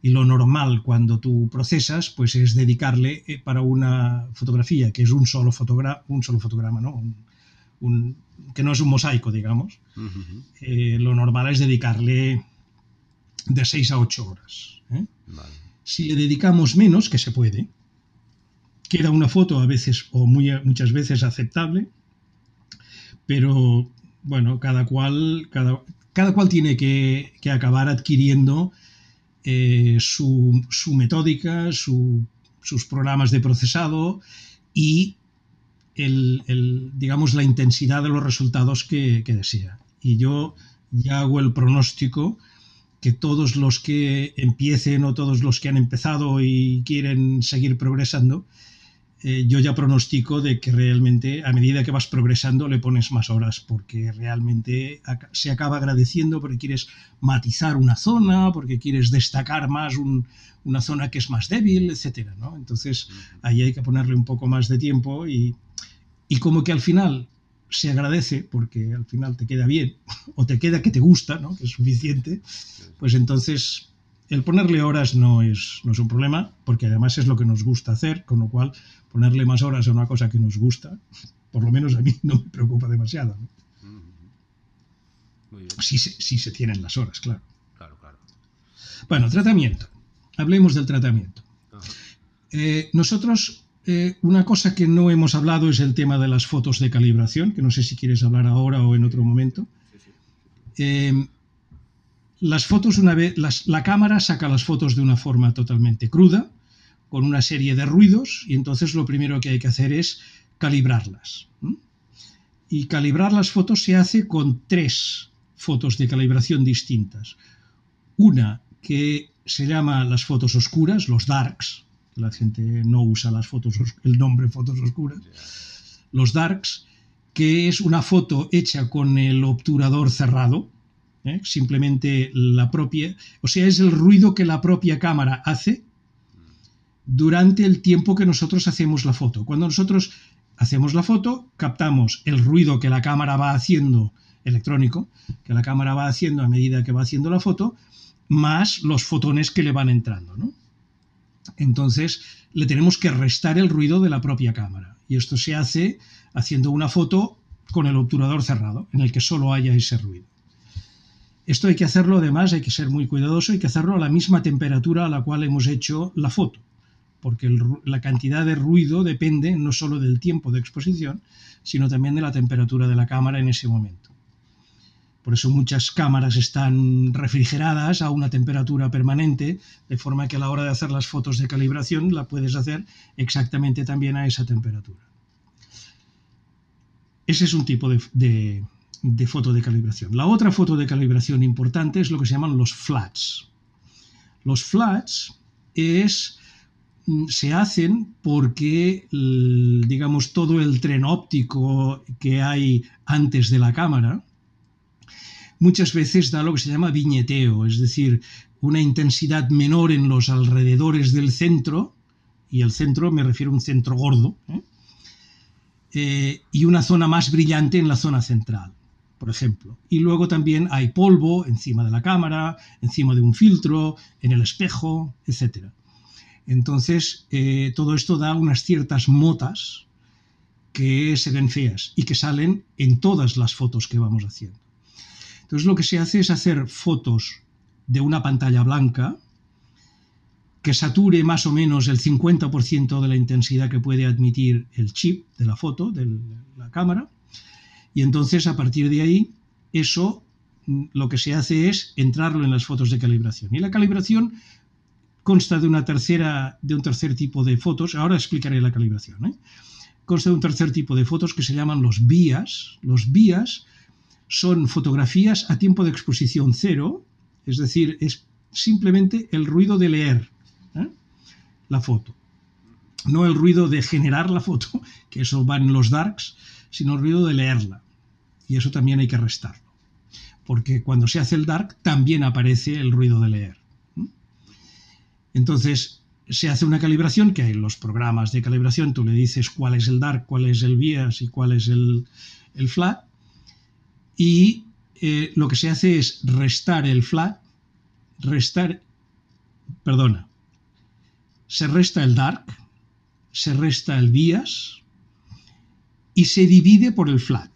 y lo normal cuando tú procesas, pues es dedicarle eh, para una fotografía que es un solo, fotogra un solo fotograma, ¿no? Un, que no es un mosaico, digamos. Eh, lo normal es dedicarle de 6 a 8 horas. Si le dedicamos menos, que se puede, queda una foto a veces o muy, muchas veces aceptable, pero bueno, cada cual, cada, cada cual tiene que, acabar adquiriendo eh, su, metódica, sus programas de procesado y el, digamos, la intensidad de los resultados que, que, desea. Y yo ya hago el pronóstico que todos los que empiecen o todos los que han empezado y quieren seguir progresando, eh, yo ya pronostico de que realmente a medida que vas progresando le pones más horas porque realmente se acaba agradeciendo porque quieres matizar una zona, porque quieres destacar más una zona que es más débil, etcétera, ¿no? Entonces ahí hay que ponerle un poco más de tiempo y, y como que al final se agradece porque al final te queda bien [laughs] o te queda que te gusta, ¿no? que es suficiente, pues entonces el ponerle horas no es, no es un problema, porque además es lo que nos gusta hacer, con lo cual ponerle más horas a una cosa que nos gusta, [laughs] por lo menos a mí [laughs] no me preocupa demasiado. Si, se, tienen las horas, claro. Claro, claro. Bueno, tratamiento. Hablemos del tratamiento. Eh, nosotros, eh, una cosa que no hemos hablado es el tema de las fotos de calibración, que no sé si quieres hablar ahora o en otro momento. Eh, las fotos, una vez, la cámara saca las fotos de una forma totalmente cruda, con una serie de ruidos, y entonces lo primero que hay que hacer es calibrarlas. Y calibrar las fotos se hace con tres fotos de calibración distintas. Una que se llama las fotos oscuras, los darks, la gente no usa las fotos, el nombre fotos oscuras, los darks, que es una foto hecha con el obturador cerrado, ¿eh? simplemente la propia, o sea, es el ruido que la propia cámara hace durante el tiempo que nosotros hacemos la foto. Cuando nosotros hacemos la foto, captamos el ruido que la cámara va haciendo electrónico, que la cámara va haciendo a medida que va haciendo la foto, más los fotones que le van entrando. ¿no? Entonces le tenemos que restar el ruido de la propia cámara. Y esto se hace haciendo una foto con el obturador cerrado, en el que solo haya ese ruido. Esto hay que hacerlo, además, hay que ser muy cuidadoso, hay que hacerlo a la misma temperatura a la cual hemos hecho la foto, porque la cantidad de ruido depende no solo del tiempo de exposición, sino también de la temperatura de la cámara en ese momento. Por eso muchas cámaras están refrigeradas a una temperatura permanente, de forma que a la hora de hacer las fotos de calibración la puedes hacer exactamente también a esa temperatura. Ese es un tipo de, foto de calibración. La otra foto de calibración importante es lo que se llaman los flats. Los flats es mm, se hacen porque, digamos, todo el tren óptico que hay antes de la cámara, muchas veces da lo que se llama viñeteo, es decir, una intensidad menor en los alrededores del centro, y el centro me refiero a un centro gordo, ¿eh? Eh, y una zona más brillante en la zona central, por ejemplo. Y luego también hay polvo encima de la cámara, encima de un filtro, en el espejo, etc. Entonces, eh, todo esto da unas ciertas motas que se ven feas y que salen en todas las fotos que vamos haciendo. Entonces lo que se hace es hacer fotos de una pantalla blanca que sature más o menos el 50% de la intensidad que puede admitir el chip de la foto, de la cámara, y entonces a partir de ahí eso mm, lo que se hace es entrarlo en las fotos de calibración. Y la calibración consta de una tercera, de un tercer tipo de fotos. Ahora explicaré la calibración. ¿eh? Consta de un tercer tipo de fotos que se llaman los vías. Los vías son fotografías a tiempo de exposición cero, es decir, es simplemente el ruido de leer ¿eh? la foto. No el ruido de generar la foto, [laughs] que eso va en los darks, sino el ruido de leerla. Y eso también hay que restarlo. Porque cuando se hace el dark también aparece el ruido de leer. Entonces, se hace una calibración, que en los programas de calibración tú le dices cuál es el dark, cuál es el bias y cuál es el flat, y eh, lo que se hace es restar el flat, restar, perdona, se resta el dark, se resta el bias y se divide por el flat.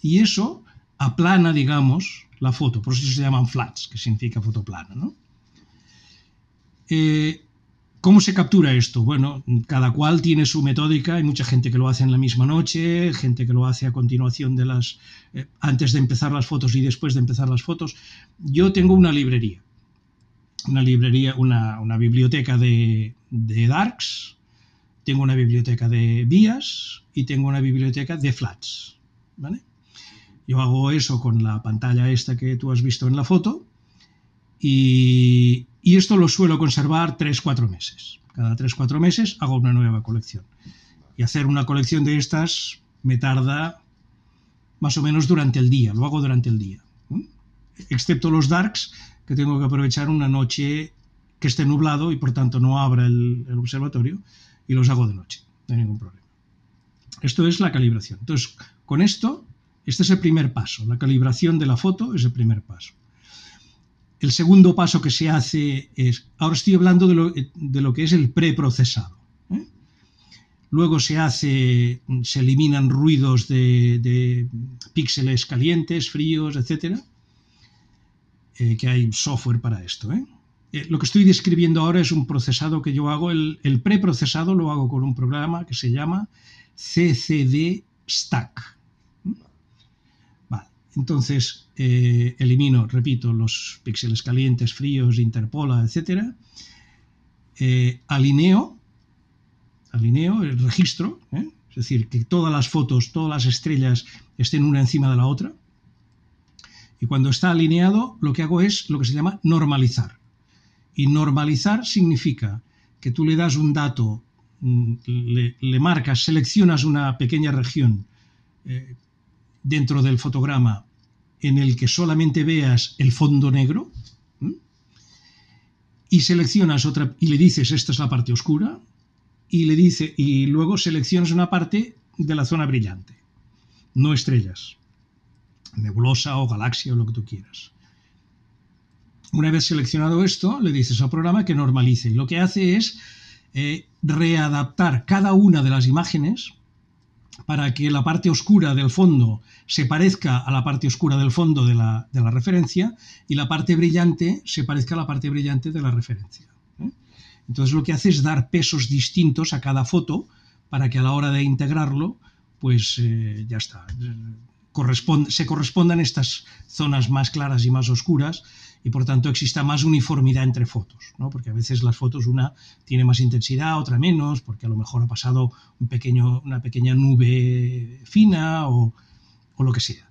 Y eso aplana, digamos, la foto. Por eso se llaman flats, que significa foto plana. ¿no? Eh, ¿Cómo se captura esto? Bueno, cada cual tiene su metódica, hay mucha gente que lo hace en la misma noche, gente que lo hace a continuación de las, eh, antes de empezar las fotos y después de empezar las fotos. Yo tengo una librería, una librería, una, biblioteca de, de, darks, tengo una biblioteca de vías y tengo una biblioteca de flats, ¿vale? Yo hago eso con la pantalla esta que tú has visto en la foto y, y esto lo suelo conservar 3-4 meses. Cada 3-4 meses hago una nueva colección. Y hacer una colección de estas me tarda más o menos durante el día, lo hago durante el día. Excepto los darks, que tengo que aprovechar una noche que esté nublado y por tanto no abra el, el observatorio, y los hago de noche, no hay ningún problema. Esto es la calibración. Entonces, con esto, este es el primer paso. La calibración de la foto es el primer paso. El segundo paso que se hace es, ahora estoy hablando de lo, que es el preprocesado. ¿eh? Luego se hace, se eliminan ruidos de, píxeles calientes, fríos, etc. Eh, que hay software para esto. ¿eh? lo que estoy describiendo ahora es un procesado que yo hago. El, el preprocesado lo hago con un programa que se llama CCD Stack. Entonces eh, elimino, repito, los píxeles calientes, fríos, interpola, etc. Eh, alineo, alineo el registro, ¿eh? es decir, que todas las fotos, todas las estrellas estén una encima de la otra. Y cuando está alineado, lo que hago es lo que se llama normalizar. Y normalizar significa que tú le das un dato, mm, le, marcas, seleccionas una pequeña región eh, dentro del fotograma en el que solamente veas el fondo negro y seleccionas otra y le dices esta es la parte oscura y le dice y luego seleccionas una parte de la zona brillante, no estrellas, nebulosa o galaxia o lo que tú quieras. Una vez seleccionado esto, le dices al programa que normalice. Y lo que hace es eh, readaptar cada una de las imágenes para que la parte oscura del fondo se parezca a la parte oscura del fondo de la, referencia y la parte brillante se parezca a la parte brillante de la referencia. ¿eh? Entonces lo que hace es dar pesos distintos a cada foto para que a la hora de integrarlo, pues eh, ya está, se correspondan estas zonas más claras y más oscuras y por tanto exista más uniformidad entre fotos, ¿no? porque a veces las fotos una tiene más intensidad, otra menos, porque a lo mejor ha pasado un pequeño, una pequeña nube fina o, o lo que sea.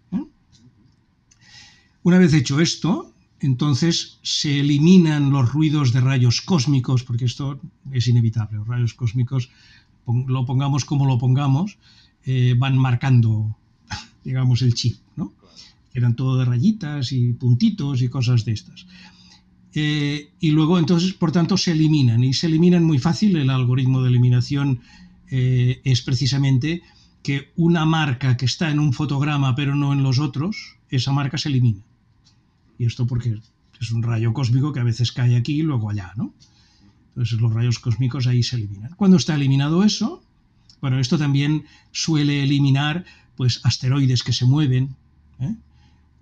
Una vez hecho esto, entonces se eliminan los ruidos de rayos cósmicos, porque esto es inevitable, los rayos cósmicos, lo pongamos como lo pongamos, eh, van marcando, [laughs] digamos, el chip, ¿no? Eran todo de rayitas y puntitos y cosas de estas. Eh, y luego, entonces, por tanto, se eliminan y se eliminan muy fácil. El algoritmo de eliminación eh, es precisamente que una marca que está en un fotograma pero no en los otros, esa marca se elimina. Y esto porque es un rayo cósmico que a veces cae aquí y luego allá, ¿no? Entonces los rayos cósmicos ahí se eliminan. Cuando está eliminado eso, bueno, esto también suele eliminar pues asteroides que se mueven, ¿eh?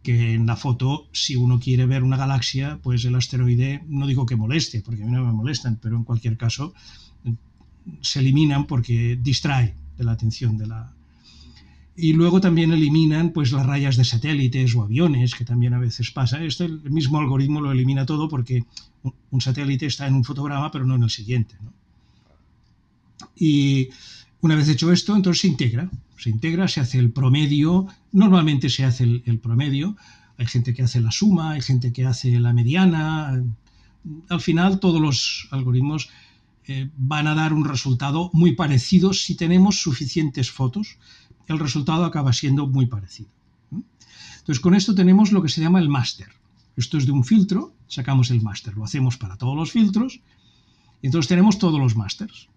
Que en la foto, si uno quiere ver una galaxia, pues el asteroide, no digo que moleste, porque a mí no me molestan, pero en cualquier caso se eliminan porque distrae de la atención de la... Y luego también eliminan pues las rayas de satélites o aviones, que también a veces pasa. Este, el mismo algoritmo lo elimina todo porque un satélite está en un fotograma, pero no en el siguiente. Y una vez hecho esto, entonces se integra. Se integra, se hace el promedio. Normalmente se hace el, promedio. Hay gente que hace la suma, hay gente que hace la mediana. Al final, todos los algoritmos eh, van a dar un resultado muy parecido si tenemos suficientes fotos. El resultado acaba siendo muy parecido. Entonces, con esto tenemos lo que se llama el máster. Esto es de un filtro, sacamos el máster, lo hacemos para todos los filtros, entonces tenemos todos los másters.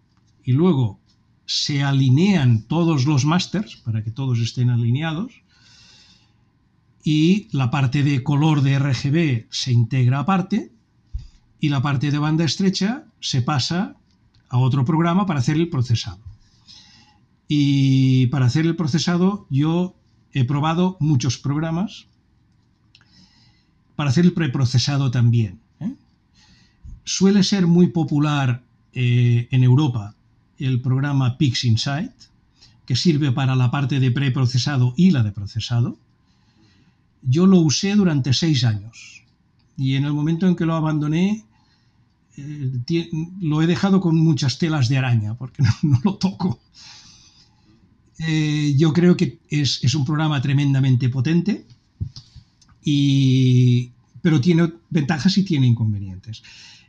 Y luego se alinean todos los másters para que todos estén alineados y la parte de color de RGB se integra aparte y la parte de banda estrecha se pasa a otro programa para hacer el procesado. Y para hacer el procesado yo he probado muchos programas para hacer el preprocesado también. ¿eh? Suele ser muy popular eh, en Europa el programa PixInsight, que sirve para la parte de preprocesado y la de procesado. Yo lo usé durante seis años y en el momento en que lo abandoné eh, lo he dejado con muchas telas de araña porque no, lo toco. Eh, yo creo que es, un programa tremendamente potente, pero tiene ventajas y tiene inconvenientes.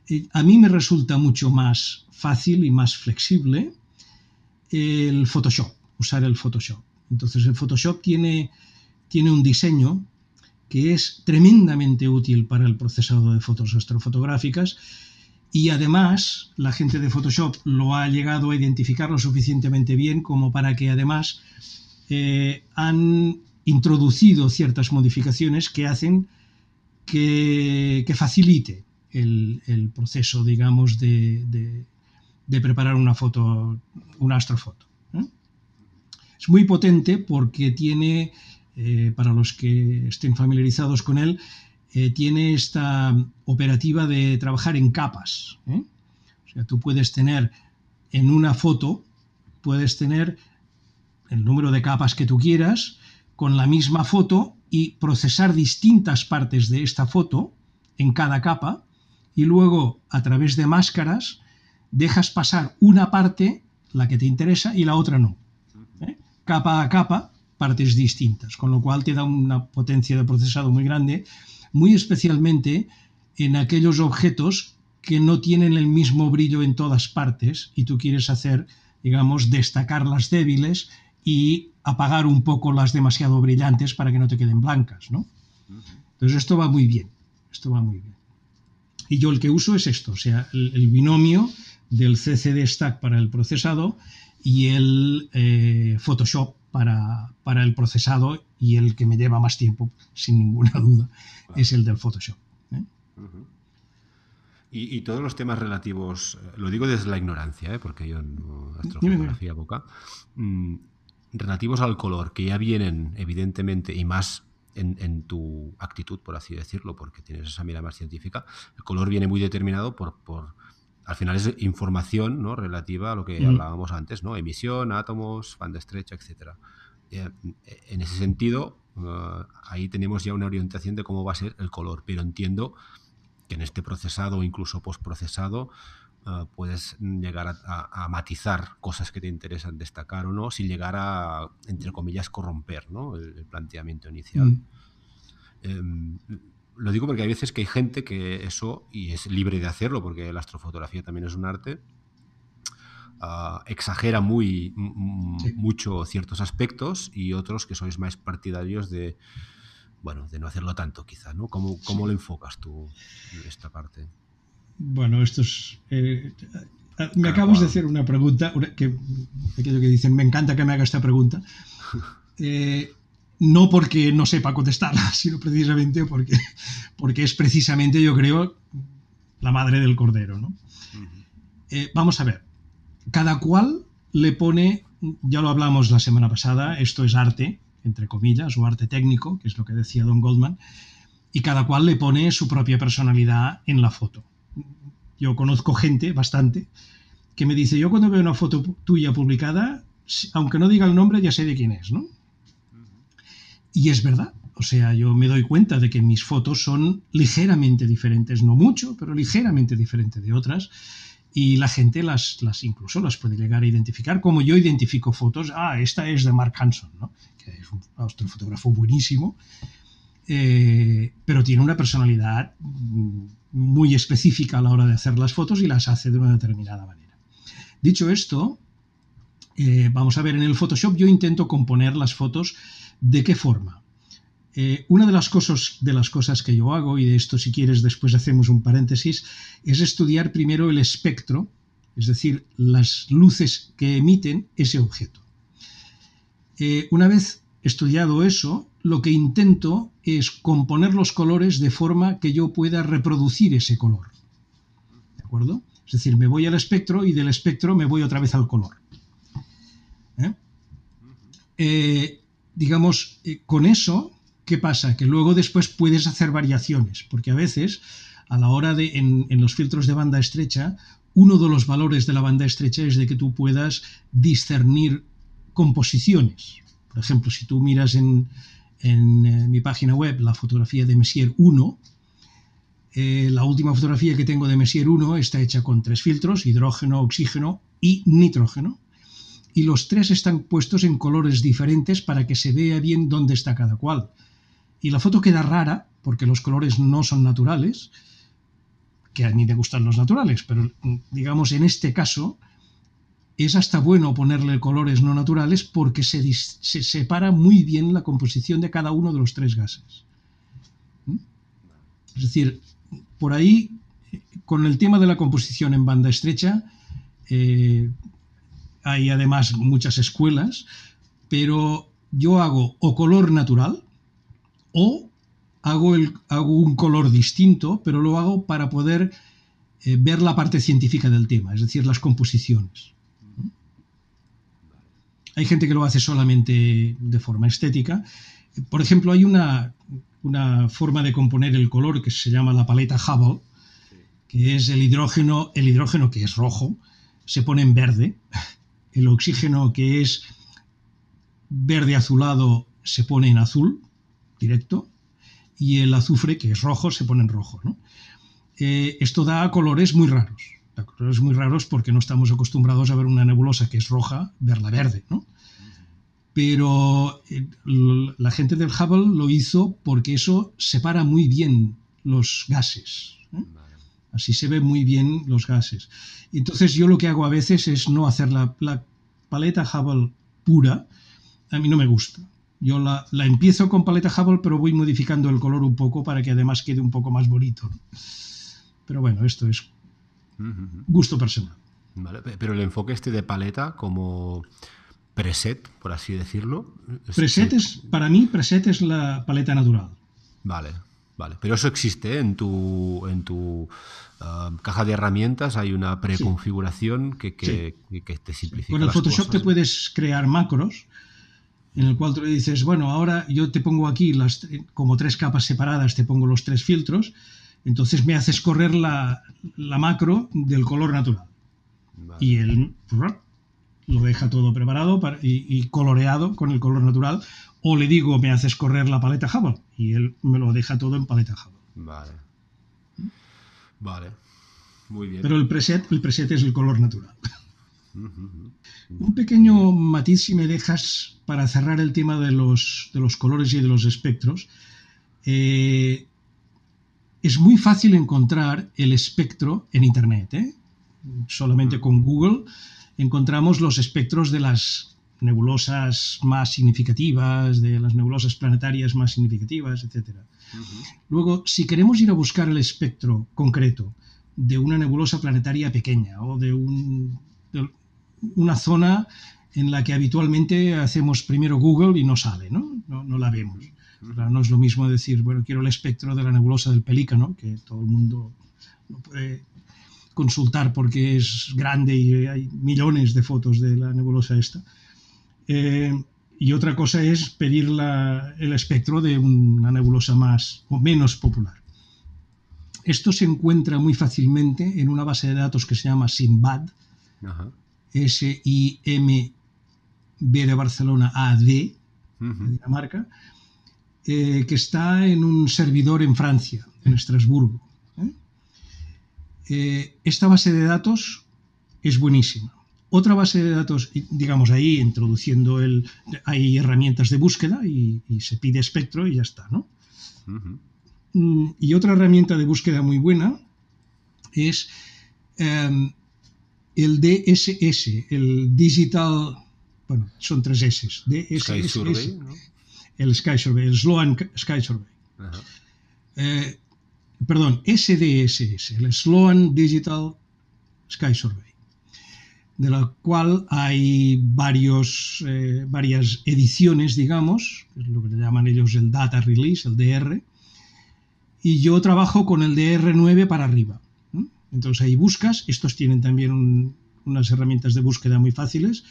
Eh, a mí me resulta mucho más fácil y más flexible el Photoshop, usar el Photoshop. Entonces el Photoshop tiene, tiene un diseño que es tremendamente útil para el procesado de fotos astrofotográficas y además la gente de Photoshop lo ha llegado a identificar lo suficientemente bien como para que además eh, han introducido ciertas modificaciones que hacen que, que facilite el, proceso, digamos, de, preparar una foto, una astrofoto. ¿eh? Es muy potente porque tiene, eh, para los que estén familiarizados con él, eh, tiene esta operativa de trabajar en capas. O sea, tú puedes tener en una foto, puedes tener el número de capas que tú quieras con la misma foto y procesar distintas partes de esta foto en cada capa y luego a través de máscaras dejas pasar una parte, la que te interesa, y la otra no. capa a capa partes distintas, con lo cual te da una potencia de procesado muy grande, muy especialmente en aquellos objetos que no tienen el mismo brillo en todas partes y tú quieres hacer, digamos, destacar las débiles y apagar un poco las demasiado brillantes para que no te queden blancas, ¿no? Entonces esto va muy bien, esto va muy bien. Y yo el que uso es esto, o sea, el, binomio del CCD Stack para el procesado y el eh, Photoshop para, para, el procesado y el que me lleva más tiempo, sin ninguna duda, es el del Photoshop. ¿eh? y, todos los temas relativos, eh, lo digo desde la ignorancia, porque yo no astrofotografía boca, mm, relativos al color, que ya vienen evidentemente y más en, tu actitud, por así decirlo, porque tienes esa mirada más científica, el color viene muy determinado por, por al final es información ¿no? relativa a lo que hablábamos antes, ¿no? Emisión, átomos, banda estrecha, etc. Eh, en ese sentido, eh, ahí tenemos ya una orientación de cómo va a ser el color, pero entiendo que en este procesado o incluso postprocesado uh, puedes llegar a, matizar cosas que te interesan destacar o no, sin llegar a, entre comillas, corromper ¿no? el, planteamiento inicial. Mm. Em, lo digo porque hay veces que hay gente que eso, y es libre de hacerlo, porque la astrofotografía también es un arte, uh, exagera muy mucho ciertos aspectos y otros que sois más partidarios de bueno, de no hacerlo tanto quizá, ¿no? ¿Cómo, cómo lo enfocas tú esta parte? Bueno, esto es... Eh, me acabas de hacer una pregunta, que, aquello que dicen, me encanta que me haga esta pregunta. [laughs] Eh, no porque no sepa contestarla, [laughs] sino precisamente porque, porque es precisamente, yo creo, la madre del cordero. ¿no? Eh, vamos a ver, cada cual le pone, ya lo hablamos la semana pasada, esto es arte, entre comillas, o arte técnico, que es lo que decía Don Goldman, y cada cual le pone su propia personalidad en la foto. Yo conozco gente, bastante, que me dice, yo cuando veo una foto tuya publicada, aunque no diga el nombre, ya sé de quién es, ¿no? Y es verdad, o sea, yo me doy cuenta de que mis fotos son ligeramente diferentes, no mucho, pero ligeramente diferentes de otras, y la gente las, las incluso las puede llegar a identificar, como yo identifico fotos, ah, esta es de Mark Hanson, ¿no? que es un astrofotógrafo buenísimo, eh, pero tiene una personalidad muy específica a la hora de hacer las fotos y las hace de una determinada manera. Dicho esto, eh, vamos a ver, en el Photoshop yo intento componer las fotos de qué forma. Eh, una de las, cosas, de las cosas que yo hago, y de esto si quieres después hacemos un paréntesis, es estudiar primero el espectro, es decir, las luces que emiten ese objeto. Una vez estudiado eso, lo que intento es componer los colores de forma que yo pueda reproducir ese color. ¿De acuerdo? Es decir, me voy al espectro y del espectro me voy otra vez al color. ¿Eh? digamos, con eso ¿Qué pasa? Que luego después puedes hacer variaciones, porque a veces, a la hora de, en, los filtros de banda estrecha, uno de los valores de la banda estrecha es de que tú puedas discernir composiciones. Por ejemplo, si tú miras en, eh, mi página web la fotografía de Messier 1, eh, la última fotografía que tengo de Messier 1 está hecha con tres filtros, hidrógeno, oxígeno y nitrógeno. Y los tres están puestos en colores diferentes para que se vea bien dónde está cada cual y la foto queda rara porque los colores no son naturales, que a mí me gustan los naturales, pero digamos en este caso es hasta bueno ponerle colores no naturales porque se, separa muy bien la composición de cada uno de los tres gases. ¿Mm? Es decir, por ahí, con el tema de la composición en banda estrecha, eh, hay además muchas escuelas, pero yo hago o color natural, o hago, un color distinto, pero lo hago para poder eh, ver la parte científica del tema, es decir, las composiciones. Hay gente que lo hace solamente de forma estética. Por ejemplo, hay una, una forma de componer el color que se llama la paleta Hubble, que es el hidrógeno, el hidrógeno que es rojo, se pone en verde, [laughs] el oxígeno que es verde azulado se pone en azul, directo, y el azufre, que es rojo, se pone en rojo. Eh, esto da colores muy raros. Colores muy raros porque no estamos acostumbrados a ver una nebulosa que es roja, verla verde. pero eh, la gente del Hubble lo hizo porque eso separa muy bien los gases. ¿eh? Así se ve muy bien los gases. Entonces yo lo que hago a veces es no hacer la, paleta Hubble pura. A mí no me gusta. Yo la, empiezo con paleta Hubble, pero voy modificando el color un poco para que además quede un poco más bonito. Pero bueno, esto es gusto personal. pero el enfoque este de paleta como preset, por así decirlo. Preset es, para mí, preset es la paleta natural. Vale, vale. Pero eso existe ¿eh? en tu, en tu um, caja de herramientas, hay una preconfiguración que, que, te simplifica. Con el Photoshop te puedes crear macros en el cual tú le dices, bueno, ahora yo te pongo aquí las como tres capas separadas, te pongo los tres filtros, entonces me haces correr la, macro del color natural. Y él lo deja todo preparado y, coloreado con el color natural, o le digo, me haces correr la paleta Hubble, y él me lo deja todo en paleta Hubble. Vale. Vale. Muy bien. Pero el preset, el preset es el color natural. [laughs] Un pequeño matiz, si me dejas, para cerrar el tema de los, de los colores y de los espectros. Eh, es muy fácil encontrar el espectro en Internet. ¿eh? Solamente con Google encontramos los espectros de las nebulosas más significativas, de las nebulosas planetarias más significativas, etc. Luego, si queremos ir a buscar el espectro concreto de una nebulosa planetaria pequeña o de, una zona en la que habitualmente hacemos primero Google y no sale, ¿no? No, la vemos. No es lo mismo decir, bueno, quiero el espectro de la nebulosa del pelícano, que todo el mundo no puede consultar porque es grande y hay millones de fotos de la nebulosa esta. Eh, y otra cosa es pedir el espectro de una nebulosa más o menos popular. Esto se encuentra muy fácilmente en una base de datos que se llama SIMBAD, S-I-M-B de Barcelona A-D, de Dinamarca, eh, que está en un servidor en Francia, en Estrasburgo. Eh, esta base de datos es buenísima. Otra base de datos, digamos ahí, introduciendo el. Hay herramientas de búsqueda y, se pide espectro y ya está, ¿no? Mm, y otra herramienta de búsqueda muy buena es em, el DSS, el Digital. Bueno, son tres S. DSS, El Sky Survey, el Sloan Sky Survey. Eh, perdón, SDSS, el Sloan Digital Sky Survey, de la cual hay varios, eh, varias ediciones, digamos, es lo que le llaman ellos el Data Release, el DR, y yo trabajo con el DR9 para arriba. Entonces ahí buscas, estos tienen también unas herramientas de búsqueda muy fáciles,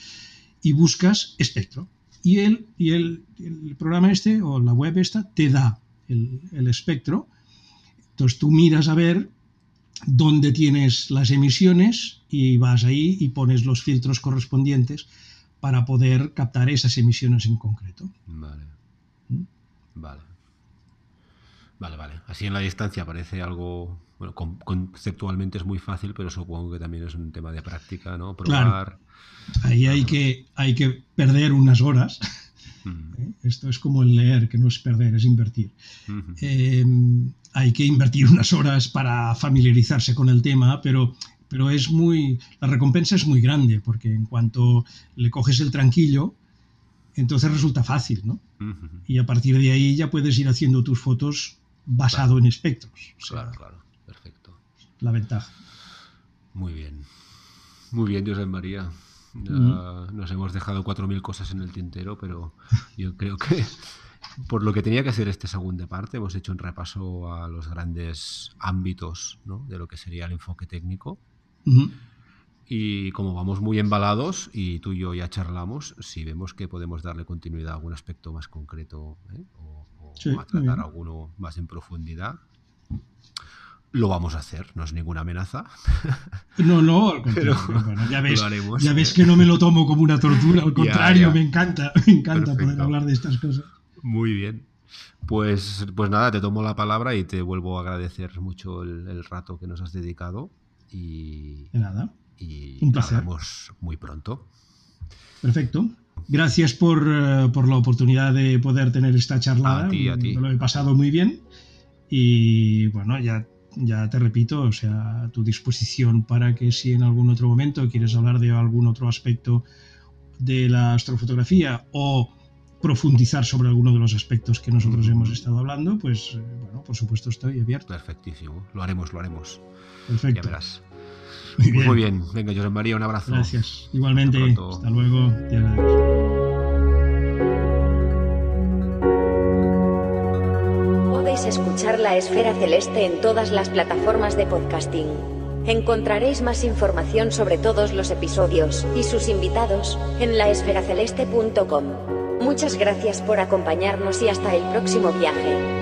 y buscas espectro. Y, el, y el, programa este, o la web esta, te da el, el espectro, entonces tú miras a ver dónde tienes las emisiones y vas ahí y pones los filtros correspondientes para poder captar esas emisiones en concreto. Vale. ¿Mm? Vale. Vale, vale. Así en la distancia parece algo, bueno, conceptualmente es muy fácil, pero supongo que también es un tema de práctica, ¿no? Probar. Ahí hay que, hay que perder unas horas ¿Eh? Esto es como el leer, que no es perder, es invertir. Eh, hay que invertir unas horas para familiarizarse con el tema, pero, pero es muy, la recompensa es muy grande, porque en cuanto le coges el tranquillo, entonces resulta fácil, ¿no? Y a partir de ahí ya puedes ir haciendo tus fotos basado en espectros. claro, claro, perfecto. La ventaja. Muy bien. Muy bien, José María. Nos hemos dejado 4.000 cosas en el tintero, pero yo creo que [laughs] por lo que tenía que hacer esta segunda parte, hemos hecho un repaso a los grandes ámbitos de lo que sería el enfoque técnico. Y como vamos muy embalados y tú y yo ya charlamos, si vemos que podemos darle continuidad a algún aspecto más concreto ¿eh? o, a tratar alguno más en profundidad, lo vamos a hacer, no es ninguna amenaza. [laughs] No, no, ya ves, ya ves que no me lo tomo como una tortura, al [laughs] contrario, me encanta, [laughs] me encanta poder hablar de estas cosas. Muy bien. Pues, pues nada, te tomo la palabra y te vuelvo a agradecer mucho el, rato que nos has dedicado. Y, de nada. Y Un placer. Nos vemos muy pronto. Perfecto. Gracias por, eh, por, la oportunidad de poder tener esta charla. A ti, a ti. Me lo he pasado muy bien. Y bueno, ya, ya te repito, o sea, a tu disposición para que si en algún otro momento quieres hablar de algún otro aspecto de la astrofotografía o profundizar sobre alguno de los aspectos que nosotros hemos estado hablando, pues eh, bueno, por supuesto estoy abierto. Perfectísimo, lo haremos, lo haremos. Perfecto. Ya verás. Muy bien. muy bien, venga, José María, un abrazo. Gracias. Igualmente. Hasta luego. Te La Esfera Celeste en todas las plataformas de podcasting. Encontraréis más información sobre todos los episodios y sus invitados en laesferaceleste.com. Muchas gracias por acompañarnos y hasta el próximo viaje.